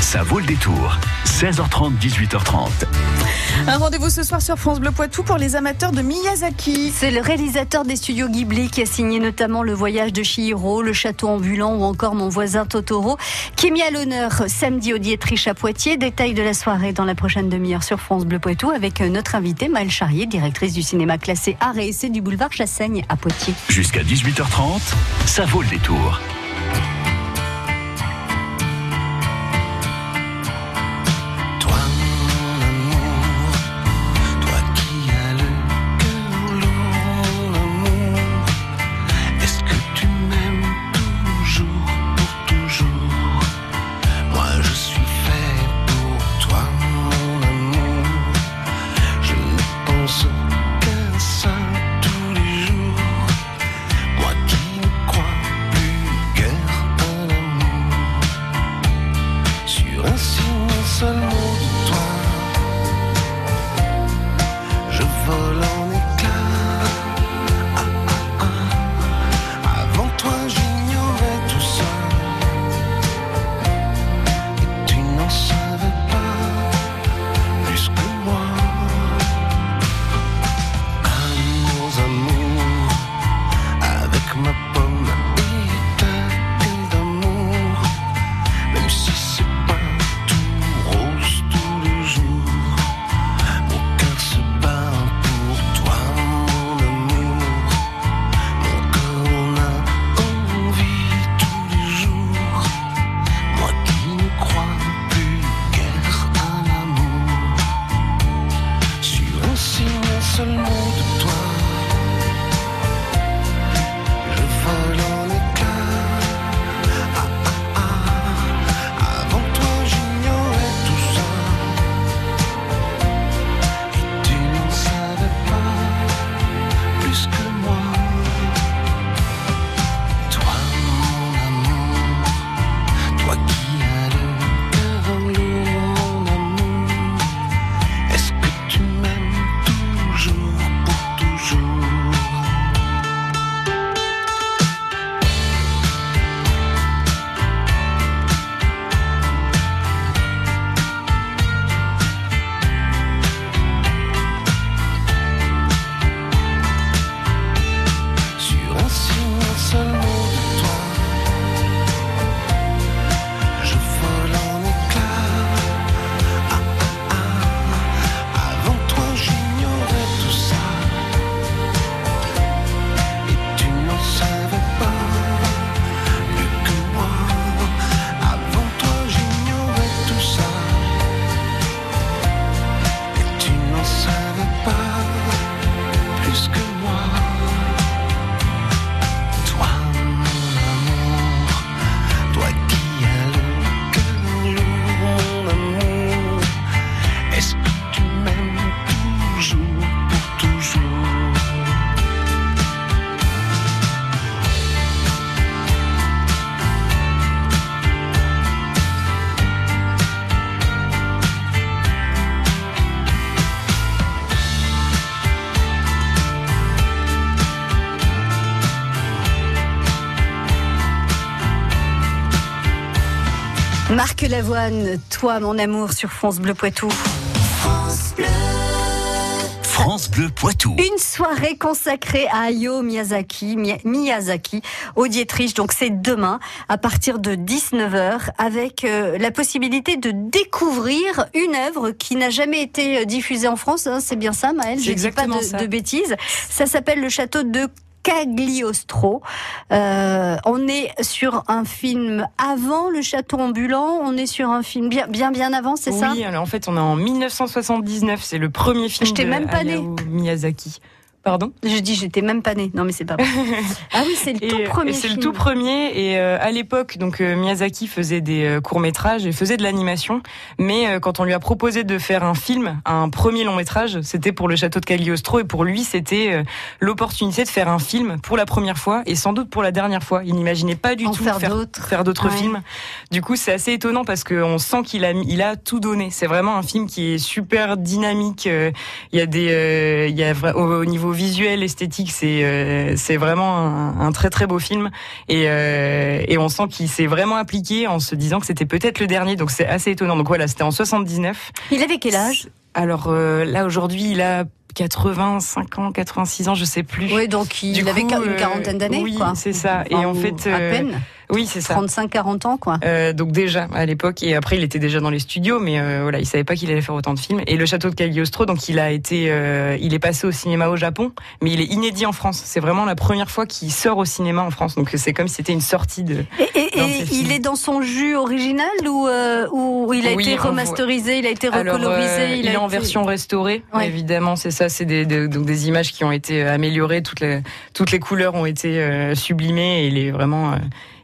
Ça vaut le détour. 16h30, 18h30. Un rendez-vous ce soir sur France Bleu Poitou pour les amateurs de Miyazaki. C'est le réalisateur des studios Ghibli qui a signé notamment Le Voyage de Chihiro, Le Château ambulant ou encore Mon voisin Totoro, qui est mis à l'honneur samedi au Dietrich à Poitiers. Détail de la soirée dans la prochaine demi-heure sur France Bleu Poitou avec notre invitée Maëlle Charrier, directrice du cinéma classé Art et Essai du boulevard Chassaigne à Poitiers. Jusqu'à 18h30, ça vaut le détour. Marc Lavoine, toi mon amour sur France Bleu Poitou. France Bleu. France Bleu Poitou. Une soirée consacrée à Hayao Miyazaki, Miyazaki au Dietrich. Donc c'est demain à partir de 19h avec euh, la possibilité de découvrir une œuvre qui n'a jamais été euh, diffusée en France. Hein. c'est bien ça, Maëlle? Je dis pas de, de bêtises. Ça s'appelle le château de Cagliostro. Euh, on est sur un film avant le château ambulant, on est sur un film bien bien, bien avant, c'est ça? Oui, alors en fait on est en 1979, c'est le premier film de même pas Miyazaki. Pardon Je dis, j'étais même pas née. Non, mais c'est pas vrai. ah oui, c'est le tout premier. C'est le tout premier. Et euh, à l'époque, donc euh, Miyazaki faisait des euh, courts métrages et faisait de l'animation. Mais quand on lui a proposé de faire un film, un premier long métrage, c'était pour le château de Cagliostro. Et pour lui, c'était l'opportunité de faire un film pour la première fois et sans doute pour la dernière fois. Il n'imaginait pas du tout faire, faire d'autres films. Du coup, c'est assez étonnant parce qu'on sent qu'il a, il a tout donné. C'est vraiment un film qui est super dynamique. Il y a des, il y a au niveau visuel, esthétique, c'est c'est vraiment un, un, très très beau film et et on sent qu'il s'est vraiment appliqué en se disant que c'était peut-être le dernier. Donc c'est assez étonnant. Donc voilà, c'était en 79. Il avait quel âge? Alors là aujourd'hui, il a 85 ans, 86 ans, je sais plus. Oui, donc il avait une quarantaine d'années. Oui, c'est ça. et en fait, à peine. Oui, c'est ça. 35-40 ans, quoi. Euh, donc déjà à l'époque, et après il était déjà dans les studios, mais euh, voilà, il savait pas qu'il allait faire autant de films. Et le château de Cagliostro, donc il a été, euh, il est passé au cinéma au Japon, mais il est inédit en France. C'est vraiment la première fois qu'il sort au cinéma en France. Donc c'est comme si c'était une sortie de. Et, et, et il est dans son jus original ou euh, ou il a été remasterisé, il a été recolorisé. Alors, il, il est en version restaurée, ouais. évidemment. C'est ça, c'est des, des, donc des images qui ont été améliorées, toutes les toutes les couleurs ont été sublimées. Et il est vraiment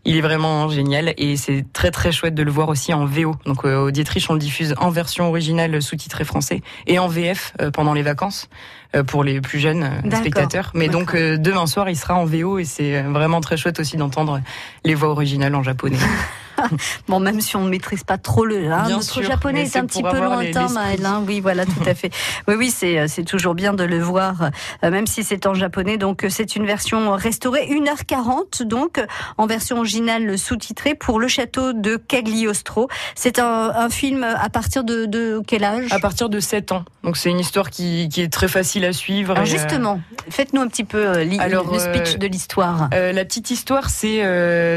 il est vraiment génial et c'est très très chouette de le voir aussi en VO. Donc euh, au Dietrich, on le diffuse en version originale sous-titré français et en VF euh, pendant les vacances euh, pour les plus jeunes spectateurs. Mais donc demain soir, il sera en VO et c'est vraiment très chouette aussi d'entendre les voix originales en japonais. bon, même si on ne maîtrise pas trop le, hein, notre japonais est, un petit peu lointain, Maëlle. Hein, oui, voilà, tout à fait. Oui, oui, c'est euh, c'est toujours bien de le voir, euh, même si c'est en japonais. Donc, euh, c'est une version restaurée, 1h40, donc en version originale sous-titrée pour le château de Cagliostro. C'est un, un, film à partir de, de, quel âge? À partir de 7 ans. Donc, c'est une histoire qui, qui, est très facile à suivre. Alors, justement, faites-nous un petit peu Alors, le speech de l'histoire. Euh, la petite histoire, c'est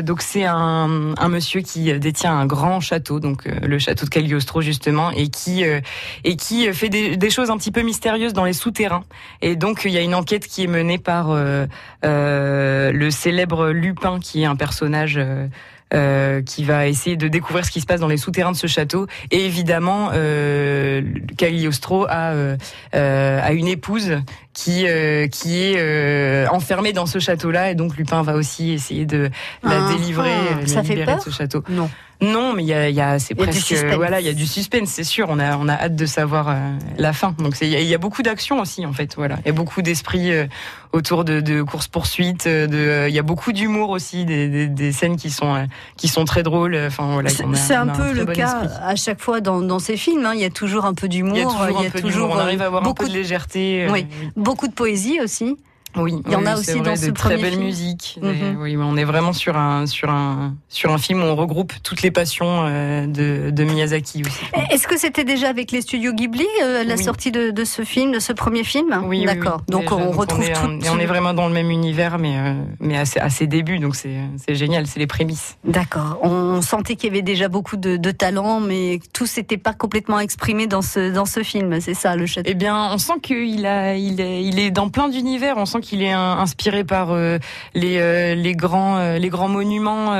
donc c'est un, un monsieur qui détient un grand château, donc euh, le château de Cagliostro justement, et qui euh, et qui fait des, choses un petit peu mystérieuses dans les souterrains. Et donc il y a une enquête qui est menée par euh, le célèbre Lupin, qui est un personnage. Euh, qui va essayer de découvrir ce qui se passe dans les souterrains de ce château. Et évidemment, euh, Cagliostro a, euh, a une épouse qui euh, qui est euh, enfermée dans ce château-là et donc Lupin va aussi essayer de la ah, délivrer, ah, ça fait peur de ce château. Non. Non, mais il y a, y a c'est presque voilà, il y a du suspense, c'est sûr. On a on a hâte de savoir euh, la fin. Donc il y, y, a beaucoup d'action aussi en fait. Voilà, il y a beaucoup d'esprit euh, autour de, de courses poursuites. De il y a beaucoup d'humour aussi, des, des, des, scènes qui sont qui sont très drôles. Enfin voilà. C'est un peu le cas esprit. à chaque fois dans, dans ces films. Hein. Il y a toujours un peu d'humour. Il y a toujours, y a toujours on arrive à avoir beaucoup un peu de légèreté. Oui. Beaucoup de poésie aussi. Oui, il y en a aussi vrai, dans ce très belle musique. Mm -hmm. Oui, on est vraiment sur un sur un sur un film où on regroupe toutes les passions euh, de, de, Miyazaki aussi. Est-ce que c'était déjà avec les studios Ghibli euh, la oui. sortie de, de, ce film, de ce premier film? Oui, d'accord. Oui, donc déjà, on donc retrouve on est, tout. On, on est vraiment dans le même univers, mais euh, mais à ses, à ses débuts, donc c'est c'est génial, c'est les prémices. D'accord. On sentait qu'il y avait déjà beaucoup de, de talent, mais tout s'était pas complètement exprimé dans ce dans ce film. C'est ça le château? Eh bien, on sent qu'il a il est il est dans plein d'univers. On sent qu'il est inspiré par euh, les, euh, les grands euh, les grands monuments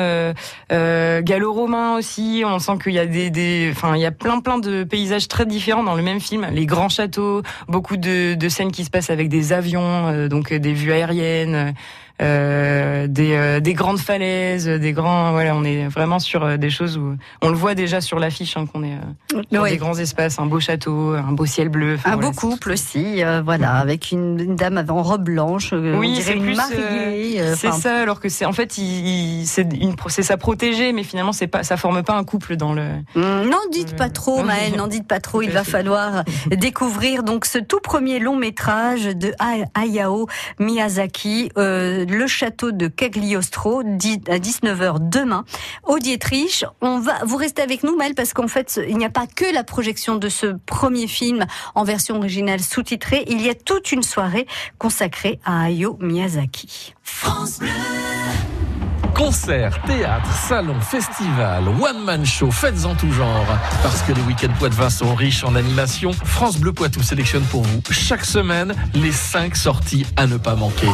gallo-romains aussi. On sent qu'il y a des, des enfin il y a plein plein de paysages très différents dans le même film. Les grands châteaux, beaucoup de, de scènes qui se passent avec des avions, donc des vues aériennes. Euh, des, euh, des grandes falaises, des grands. Voilà, on est vraiment sur euh, des choses où on le voit déjà sur l'affiche hein, qu'on est euh, dans Oui. des grands espaces, un beau château, un beau ciel bleu. Un voilà, beau couple aussi, euh, voilà, avec une, une dame en robe blanche, euh, Oui, c'est plus, mariée. euh, C'est ça, alors que c'est en fait, il, il- c'est une, c'est sa protégée, mais finalement, c'est pas, ça forme pas un couple dans le. Hum, N'en dites pas trop. Maëlle, n'en dites pas trop. Il va falloir découvrir donc ce tout premier long métrage de Ha- Hayao Miyazaki, euh, le château de Cagliostro, à 19h demain, au Dietrich. On va, vous restez avec nous, Maëlle, parce qu'en fait, il n'y a pas que la projection de ce premier film en version originale sous-titrée. Il y a toute une soirée consacrée à Hayao Miyazaki. Concerts, théâtre, salons, festivals, one-man show, fêtes en tout genre. Parce que les week-ends Poitevin sont riches en animation, France Bleu Poitou sélectionne pour vous chaque semaine les 5 sorties à ne pas manquer.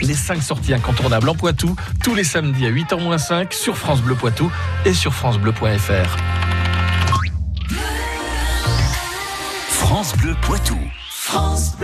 Les 5 sorties incontournables en Poitou, tous les samedis à 8h-5 sur France Bleu Poitou et sur francebleu.fr. France Bleu Poitou. What's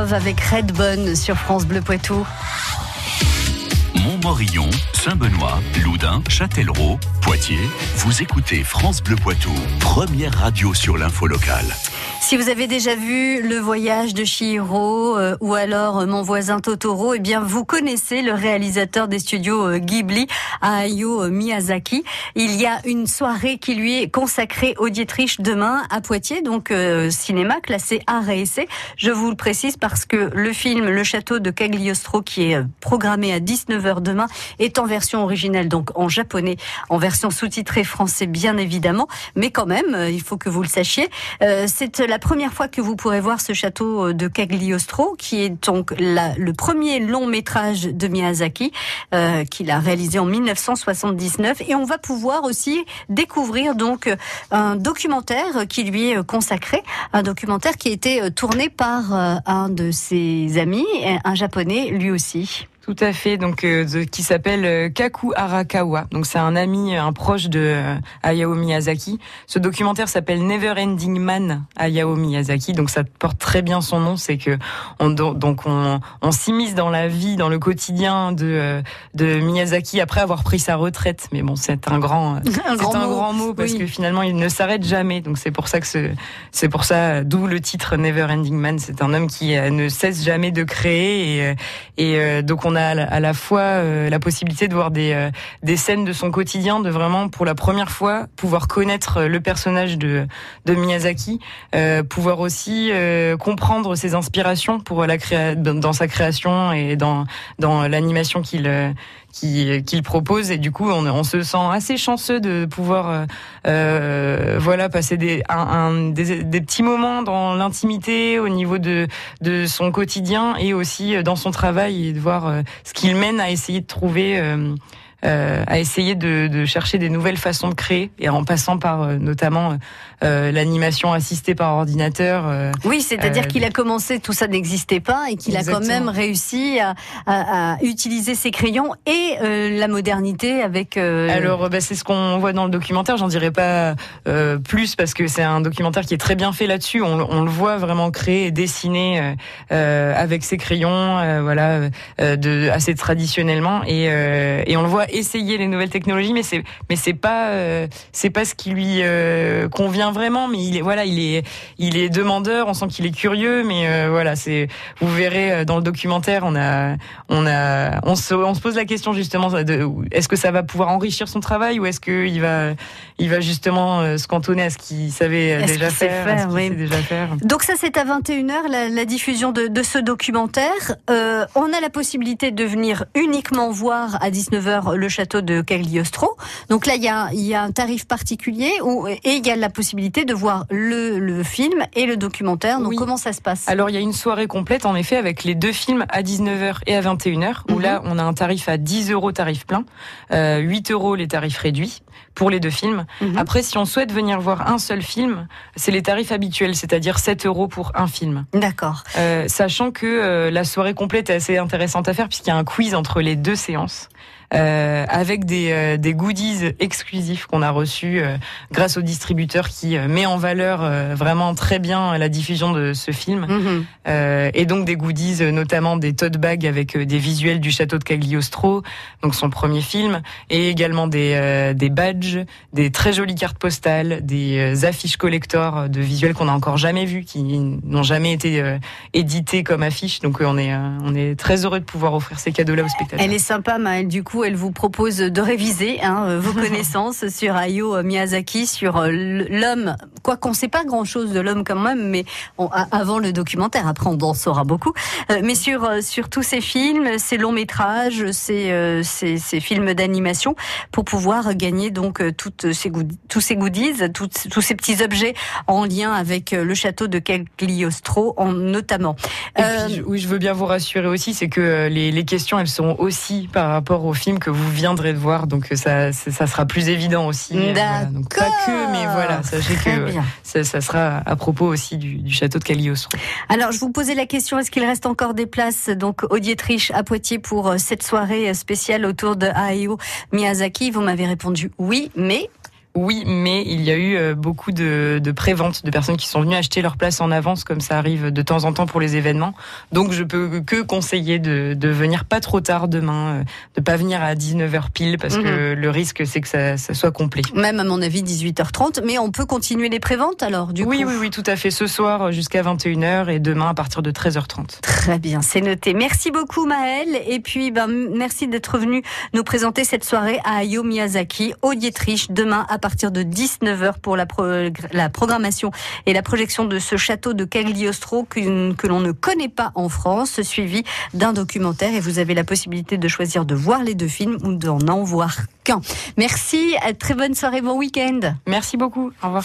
Avec Redbone sur France Bleu Poitou. Montmorillon, Saint-Benoît, Loudun, Châtellerault, Poitiers. Vous écoutez France Bleu Poitou, première radio sur l'info locale. Si vous avez déjà vu le voyage de Chihiro euh, ou alors euh, mon voisin Totoro, eh bien vous connaissez le réalisateur des studios euh, Ghibli, Hayao Miyazaki. Il y a une soirée qui lui est consacrée au Dietrich demain à Poitiers, donc euh, cinéma classé art. Je vous le précise parce que le film Le Château de Cagliostro qui est euh, programmé à 19h demain est en version originale, donc en japonais, en version sous-titrée français bien évidemment, mais quand même, euh, il faut que vous le sachiez. C'est la première fois que vous pourrez voir ce château euh, de Cagliostro, qui est donc le premier long métrage de Miyazaki, euh, qu'il a réalisé en 1979, et on va pouvoir aussi découvrir donc euh, un documentaire qui lui est euh, consacré, un documentaire qui a été tourné par un de ses amis, un japonais lui aussi. Tout à fait, donc euh, de- qui s'appelle euh, Kaku Arakawa. Donc c'est un ami, un proche de euh, Hayao Miyazaki. Ce documentaire s'appelle Never Ending Man Hayao Miyazaki. Donc ça porte très bien son nom, c'est que on do- donc on, on s'immisce dans la vie, dans le quotidien de euh, de Miyazaki après avoir pris sa retraite. Mais bon, c'est un grand Un grand un mot. grand mot parce Oui. que finalement il ne s'arrête jamais. Donc c'est pour ça que ce- c'est pour ça d'où le titre Never Ending Man. C'est un homme qui euh, ne cesse jamais de créer et, euh, et euh, donc on a à la- à la fois euh, la possibilité de voir des euh, des scènes de son quotidien, de vraiment pour la première fois pouvoir connaître euh, le personnage de de Miyazaki, euh, pouvoir aussi euh, comprendre ses inspirations pour la créa dans, sa création et dans dans l'animation qu'il qui- qu'il propose. Et du coup on, on se sent assez chanceux de pouvoir euh, euh, voilà passer des, un, un- des des petits moments dans l'intimité au niveau de de son quotidien et aussi euh, dans son travail et de voir euh, ce qu'il mène à essayer de trouver euh, à essayer de, de chercher des nouvelles façons de créer et en passant par euh, notamment euh, l'animation assistée par ordinateur euh, Oui, c'est-à-dire Euh, qu'il a commencé, tout ça n'existait pas, et qu'il a quand même réussi à, à- à utiliser ses crayons et euh, la modernité avec. euh, Alors, bah, c'est ce qu'on voit dans le documentaire. J'en dirai pas euh, plus parce que c'est un documentaire qui est très bien fait là-dessus. On, on le voit vraiment créer et dessiner euh, euh, avec ses crayons, euh, voilà, euh, de assez traditionnellement, et, euh, et on le voit essayer les nouvelles technologies, mais c'est mais c'est pas euh, c'est pas ce qui lui euh, convient vraiment. Mais il est voilà, il est il est demandeur. On sent qu'il est curieux, mais euh, voilà, c'est vous verrez dans le documentaire, on a on a on se on se pose la question justement de est-ce que ça va pouvoir enrichir son travail ou est-ce que il va il va justement se cantonner à ce qu'il savait déjà faire, oui. déjà. Donc ça c'est à 21h la, la diffusion de, de ce documentaire. On a la possibilité de venir uniquement voir à 19h le château de Cagliostro. Donc là il y a, il y a un tarif particulier où, et il y a la possibilité de voir le, le film et le documentaire. Donc Oui. comment ça se passe? Alors il y a une soirée complète en effet avec les deux films à 19h et à 21h où Mhm. là on a un tarif à 10 euros tarif plein, euh, 8 euros les tarifs réduits pour les deux films. Mhm. Après si on souhaite venir voir un seul film, c'est les tarifs habituels, c'est-à-dire 7 euros pour un film. D'accord. Euh, sachant que euh, la soirée complète est assez intéressante à faire puisqu'il y a un quiz entre les deux séances. Euh, avec des, euh, des goodies exclusifs qu'on a reçus euh, grâce au distributeur qui euh, met en valeur euh, vraiment très bien la diffusion de ce film. Euh, et donc des goodies, notamment des tote bags avec des visuels du château de Cagliostro, donc son premier film, et également des, euh, des badges, des très jolies cartes postales, des affiches collector de visuels qu'on n'a encore jamais vus, qui n'ont jamais été euh, édités comme affiches. Donc euh, on est, euh, on est très heureux de pouvoir offrir ces cadeaux-là aux spectateurs. Elle est sympa, Maëlle. Du coup, elle vous propose de réviser hein, euh, vos connaissances sur Hayao Miyazaki, sur euh, l'homme. Quoi qu'on ne sait pas grand-chose de l'homme quand même, mais on- avant le documentaire, après on en saura beaucoup. Euh, mais sur sur tous ces films, ces longs métrages, ces ces, ces films d'animation, pour pouvoir gagner donc toutes ces goodies, tous ces goodies, toutes- tous ces petits objets en lien avec le château de Cagliostro, en notamment. Et Euh, puis, oui, je veux bien vous rassurer aussi, c'est que les, les questions, elles seront aussi par rapport au film que vous viendrez de voir, donc euh, ça, ça sera plus évident aussi. euh, voilà. Donc pas que, mais voilà, sachez Très que ça, ça sera à propos aussi du, du château de Cagliostro. Alors, je vous posais la question est-ce qu'il reste encore des places donc au Dietrich à Poitiers pour euh, cette soirée spéciale autour de Hayao Miyazaki? Vous m'avez répondu oui, mais Oui, mais il y a eu euh, beaucoup de, de préventes, de personnes qui sont venues acheter leur place en avance, comme ça arrive de temps en temps pour les événements. Donc je peux que conseiller de, de venir pas trop tard demain, euh, de pas venir à 19h pile, parce que le risque c'est que ça, ça soit complet. Même à mon avis 18h30, mais on peut continuer les préventes alors du oui, coup oui, oui, tout à fait. Ce soir jusqu'à 21h et demain à partir de 13h30. Très bien, c'est noté. Merci beaucoup Maëlle et puis ben, merci d'être venu nous présenter cette soirée à Hayao Miyazaki au Dietrich demain à partir de 19h pour la, pro- la programmation et la projection de ce château de Cagliostro que, que l'on ne connaît pas en France, suivi d'un documentaire et vous avez la possibilité de choisir de voir les deux films ou d'en en voir qu'un. Merci, à très bonne soirée, bon week-end. Merci beaucoup. Au revoir.